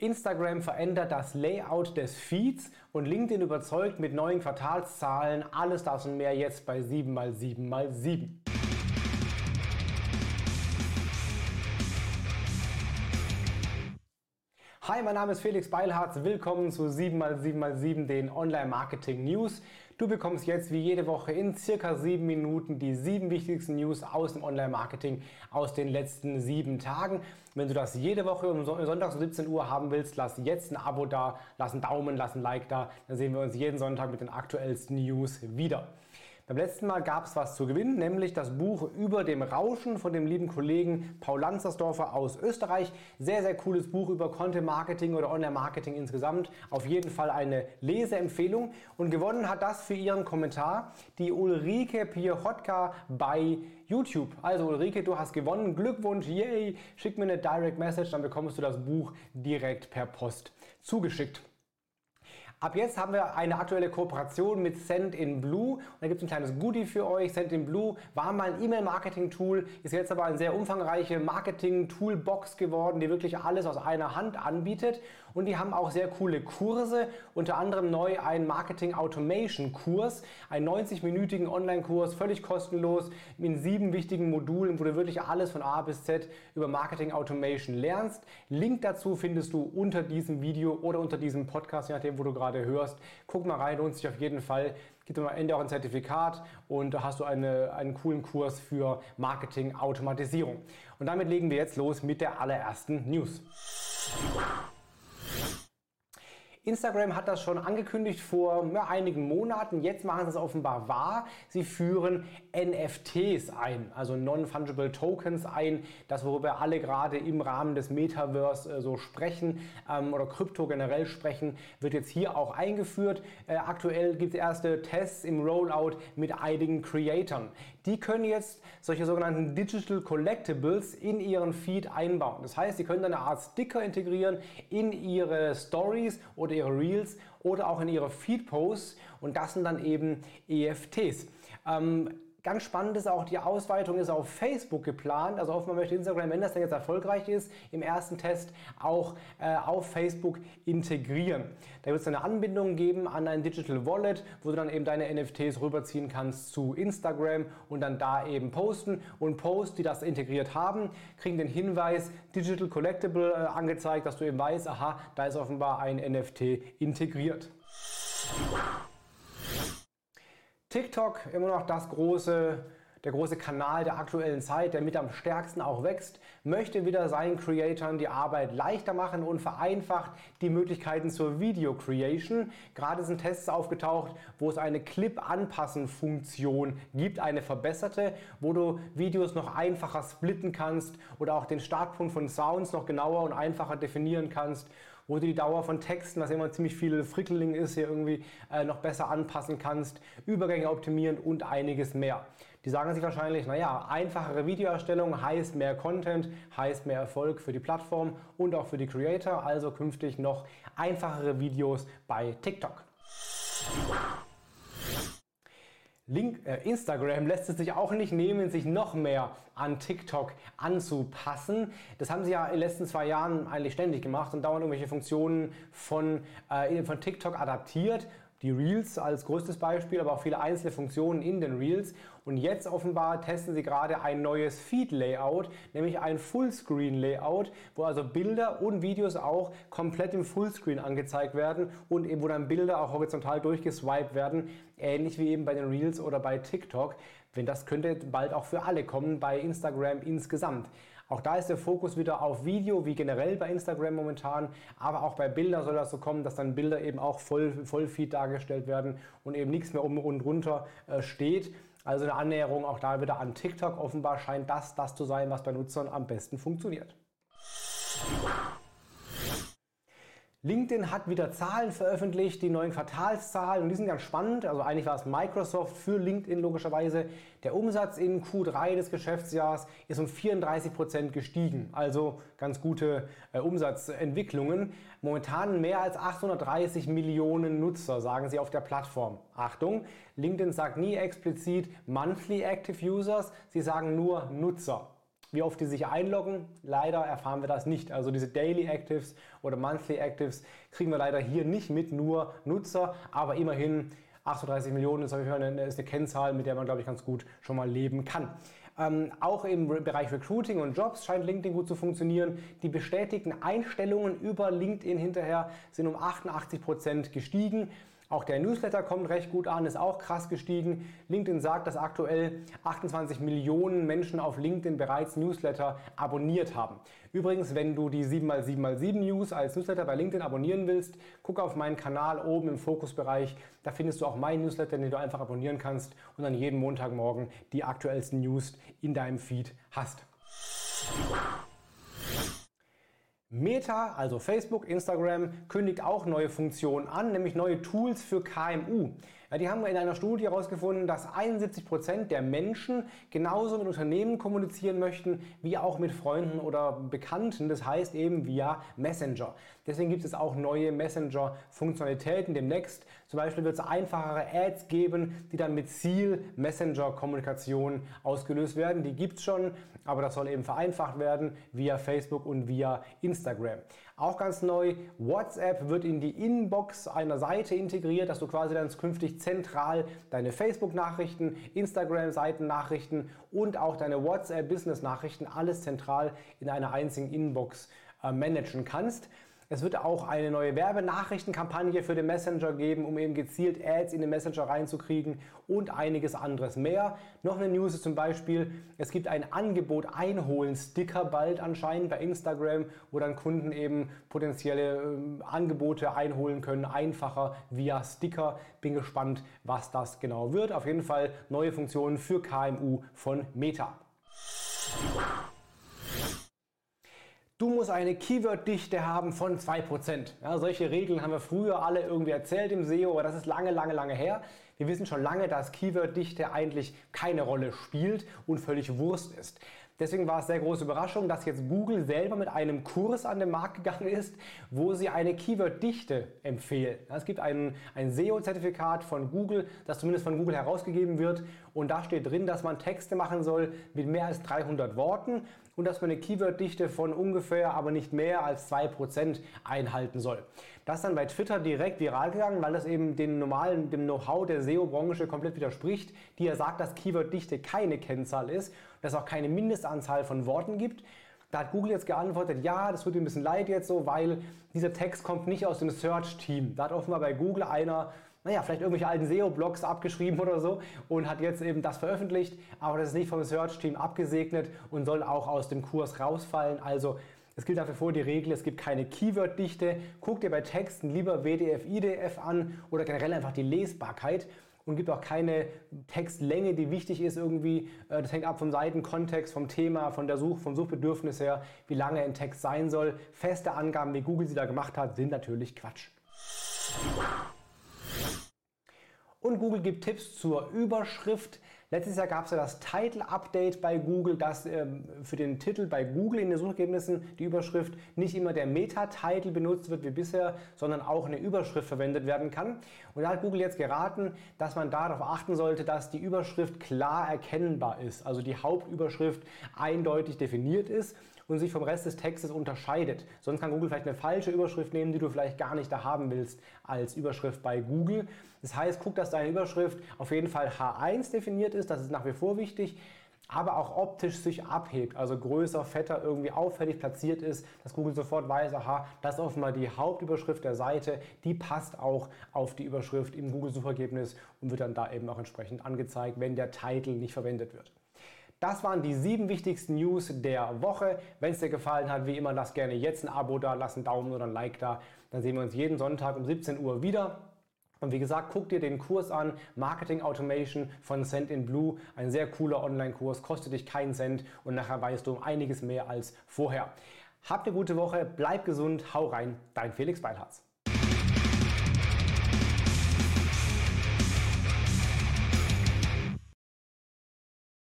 Instagram verändert das Layout des Feeds und LinkedIn überzeugt mit neuen Quartalszahlen. Alles das und mehr jetzt bei 7x7x7. Hi, mein Name ist Felix Beilharz. Willkommen zu 7x7x7, den Online-Marketing News. Du bekommst jetzt wie jede Woche in circa sieben Minuten die sieben wichtigsten News aus dem Online-Marketing aus den letzten sieben Tagen. Wenn du das jede Woche um Sonntag um 17 Uhr haben willst, lass jetzt ein Abo da, lass einen Daumen, lass ein Like da. Dann sehen wir uns jeden Sonntag mit den aktuellsten News wieder. Beim letzten Mal gab es was zu gewinnen, nämlich das Buch Über dem Rauschen von dem lieben Kollegen Paul Lanzersdorfer aus Österreich. Sehr, sehr cooles Buch über Content Marketing oder Online Marketing insgesamt. Auf jeden Fall eine Leseempfehlung. Und gewonnen hat das für ihren Kommentar die Ulrike Piechotka bei YouTube. Also Ulrike, du hast gewonnen. Glückwunsch, yay! Schick mir eine Direct Message, dann bekommst du das Buch direkt per Post zugeschickt. Ab jetzt haben wir eine aktuelle Kooperation mit Send in Blue. Und da gibt es ein kleines Goodie für euch. Send in Blue war mal ein E-Mail-Marketing-Tool, ist jetzt aber eine sehr umfangreiche Marketing-Toolbox geworden, die wirklich alles aus einer Hand anbietet. Und die haben auch sehr coole Kurse, unter anderem neu einen Marketing-Automation-Kurs, einen 90-minütigen Online-Kurs, völlig kostenlos, in sieben wichtigen Modulen, wo du wirklich alles von A bis Z über Marketing-Automation lernst. Link dazu findest du unter diesem Video oder unter diesem Podcast, je nachdem, wo du gerade gerade hörst, guck mal rein, lohnt sich auf jeden Fall. Gibt am Ende auch ein Zertifikat und da hast du eine, einen coolen Kurs für Marketing Automatisierung. Und damit legen wir jetzt los mit der allerersten News. Instagram hat das schon angekündigt vor einigen Monaten. Jetzt machen sie es offenbar wahr. Sie führen NFTs ein, also Non-Fungible Tokens ein. Das, worüber alle gerade im Rahmen des Metaverse äh, so sprechen ähm, oder Krypto generell sprechen, wird jetzt hier auch eingeführt. Äh, aktuell gibt es erste Tests im Rollout mit einigen Creatoren. Die können jetzt solche sogenannten Digital Collectibles in ihren Feed einbauen. Das heißt, sie können dann eine Art Sticker integrieren in ihre Stories oder oder ihre Reels oder auch in ihre Feed-Posts und das sind dann eben EFTs. Ähm, Ganz spannend ist auch, die Ausweitung ist auf Facebook geplant. Also offenbar möchte Instagram, wenn das dann jetzt erfolgreich ist, im ersten Test auch äh, auf Facebook integrieren. Da wird es eine Anbindung geben an ein Digital Wallet, wo du dann eben deine NFTs rüberziehen kannst zu Instagram und dann da eben posten. Und Posts, die das integriert haben, kriegen den Hinweis Digital Collectible äh, angezeigt, dass du eben weißt, aha, da ist offenbar ein NFT integriert. TikTok immer noch das große der große Kanal der aktuellen Zeit, der mit am stärksten auch wächst, möchte wieder seinen Creatoren die Arbeit leichter machen und vereinfacht die Möglichkeiten zur Video Creation. Gerade sind Tests aufgetaucht, wo es eine Clip-Anpassen-Funktion gibt, eine verbesserte, wo du Videos noch einfacher splitten kannst oder auch den Startpunkt von Sounds noch genauer und einfacher definieren kannst wo du die Dauer von Texten, was immer ziemlich viel Frickeling ist, hier irgendwie äh, noch besser anpassen kannst, Übergänge optimieren und einiges mehr. Die sagen sich wahrscheinlich, naja, einfachere Videoerstellung heißt mehr Content, heißt mehr Erfolg für die Plattform und auch für die Creator, also künftig noch einfachere Videos bei TikTok. Link, äh, Instagram lässt es sich auch nicht nehmen, sich noch mehr an TikTok anzupassen. Das haben sie ja in den letzten zwei Jahren eigentlich ständig gemacht und dauernd irgendwelche Funktionen von, äh, von TikTok adaptiert die Reels als größtes Beispiel, aber auch viele einzelne Funktionen in den Reels. Und jetzt offenbar testen sie gerade ein neues Feed-Layout, nämlich ein Fullscreen-Layout, wo also Bilder und Videos auch komplett im Fullscreen angezeigt werden und eben wo dann Bilder auch horizontal durchgeswiped werden, ähnlich wie eben bei den Reels oder bei TikTok. Wenn das könnte bald auch für alle kommen bei Instagram insgesamt. Auch da ist der Fokus wieder auf Video, wie generell bei Instagram momentan, aber auch bei Bildern soll das so kommen, dass dann Bilder eben auch voll, voll Feed dargestellt werden und eben nichts mehr um und runter äh, steht. Also eine Annäherung auch da wieder an TikTok. Offenbar scheint das das zu sein, was bei Nutzern am besten funktioniert. LinkedIn hat wieder Zahlen veröffentlicht, die neuen Quartalszahlen und die sind ganz spannend. Also eigentlich war es Microsoft für LinkedIn logischerweise. Der Umsatz in Q3 des Geschäftsjahres ist um 34 Prozent gestiegen. Also ganz gute äh, Umsatzentwicklungen. Momentan mehr als 830 Millionen Nutzer, sagen sie auf der Plattform. Achtung, LinkedIn sagt nie explizit Monthly Active Users, sie sagen nur Nutzer. Wie oft die sich einloggen. Leider erfahren wir das nicht. Also diese Daily Actives oder Monthly Actives kriegen wir leider hier nicht mit, nur Nutzer, aber immerhin 38 Millionen ist, eine, ist eine Kennzahl, mit der man, glaube ich, ganz gut schon mal leben kann. Ähm, auch im Bereich Recruiting und Jobs scheint LinkedIn gut zu funktionieren. Die bestätigten Einstellungen über LinkedIn hinterher sind um 88 Prozent gestiegen. Auch der Newsletter kommt recht gut an, ist auch krass gestiegen. LinkedIn sagt, dass aktuell 28 Millionen Menschen auf LinkedIn bereits Newsletter abonniert haben. Übrigens, wenn du die 7x7x7 News als Newsletter bei LinkedIn abonnieren willst, guck auf meinen Kanal oben im Fokusbereich. Da findest du auch meinen Newsletter, den du einfach abonnieren kannst und dann jeden Montagmorgen die aktuellsten News in deinem Feed hast. Meta, also Facebook, Instagram, kündigt auch neue Funktionen an, nämlich neue Tools für KMU. Ja, die haben in einer Studie herausgefunden, dass 71 Prozent der Menschen genauso mit Unternehmen kommunizieren möchten, wie auch mit Freunden oder Bekannten. Das heißt eben via Messenger. Deswegen gibt es auch neue Messenger-Funktionalitäten demnächst. Zum Beispiel wird es einfachere Ads geben, die dann mit Ziel-Messenger-Kommunikation ausgelöst werden. Die gibt es schon, aber das soll eben vereinfacht werden via Facebook und via Instagram. Auch ganz neu, WhatsApp wird in die Inbox einer Seite integriert, dass du quasi dann künftig zentral deine Facebook-Nachrichten, Instagram-Seiten-Nachrichten und auch deine WhatsApp-Business-Nachrichten alles zentral in einer einzigen Inbox äh, managen kannst. Es wird auch eine neue Werbenachrichtenkampagne für den Messenger geben, um eben gezielt Ads in den Messenger reinzukriegen und einiges anderes mehr. Noch eine News ist zum Beispiel, es gibt ein Angebot einholen Sticker bald anscheinend bei Instagram, wo dann Kunden eben potenzielle äh, Angebote einholen können, einfacher via Sticker. Bin gespannt, was das genau wird. Auf jeden Fall neue Funktionen für KMU von Meta. Du musst eine Keyword-Dichte haben von 2%. Ja, solche Regeln haben wir früher alle irgendwie erzählt im SEO, aber das ist lange, lange, lange her. Wir wissen schon lange, dass Keyword-Dichte eigentlich keine Rolle spielt und völlig Wurst ist. Deswegen war es sehr große Überraschung, dass jetzt Google selber mit einem Kurs an den Markt gegangen ist, wo sie eine Keyword-Dichte empfehlen. Es gibt ein, ein SEO-Zertifikat von Google, das zumindest von Google herausgegeben wird und da steht drin, dass man Texte machen soll mit mehr als 300 Worten und dass man eine Keyword-Dichte von ungefähr, aber nicht mehr als 2% einhalten soll. Das ist dann bei Twitter direkt viral gegangen, weil das eben dem normalen, dem Know-how der SEO-Branche komplett widerspricht, die ja sagt, dass Keyword-Dichte keine Kennzahl ist dass es auch keine Mindestanzahl von Worten gibt. Da hat Google jetzt geantwortet, ja, das tut mir ein bisschen leid jetzt so, weil dieser Text kommt nicht aus dem Search-Team. Da hat offenbar bei Google einer, naja, vielleicht irgendwelche alten SEO-Blogs abgeschrieben oder so und hat jetzt eben das veröffentlicht, aber das ist nicht vom Search-Team abgesegnet und soll auch aus dem Kurs rausfallen. Also es gilt dafür vor die Regel, es gibt keine Keyword-Dichte. Guck dir bei Texten lieber WDF, IDF an oder generell einfach die Lesbarkeit und gibt auch keine Textlänge, die wichtig ist irgendwie. Äh, das hängt ab vom Seitenkontext, vom Thema, von der Such, vom Suchbedürfnis her, wie lange ein Text sein soll. Feste Angaben, wie Google sie da gemacht hat, sind natürlich Quatsch. Und Google gibt Tipps zur Überschrift. Letztes Jahr gab es ja das Title Update bei Google, dass ähm, für den Titel bei Google in den Suchergebnissen die Überschrift nicht immer der Meta-Title benutzt wird wie bisher, sondern auch eine Überschrift verwendet werden kann. Und da hat Google jetzt geraten, dass man darauf achten sollte, dass die Überschrift klar erkennbar ist, also die Hauptüberschrift eindeutig definiert ist und sich vom Rest des Textes unterscheidet. Sonst kann Google vielleicht eine falsche Überschrift nehmen, die du vielleicht gar nicht da haben willst als Überschrift bei Google. Das heißt, guck, dass deine Überschrift auf jeden Fall H1 definiert ist, das ist nach wie vor wichtig aber auch optisch sich abhebt, also größer, fetter, irgendwie auffällig platziert ist, dass Google sofort weiß, aha, das ist offenbar die Hauptüberschrift der Seite, die passt auch auf die Überschrift im Google-Suchergebnis und wird dann da eben auch entsprechend angezeigt, wenn der Titel nicht verwendet wird. Das waren die sieben wichtigsten News der Woche. Wenn es dir gefallen hat, wie immer, lass gerne jetzt ein Abo da, lass einen Daumen oder ein Like da. Dann sehen wir uns jeden Sonntag um 17 Uhr wieder. Und wie gesagt, guck dir den Kurs an, Marketing Automation von Send in Blue. Ein sehr cooler Online-Kurs, kostet dich keinen Cent und nachher weißt du um einiges mehr als vorher. Habt eine gute Woche, bleib gesund, hau rein, dein Felix Beilharz.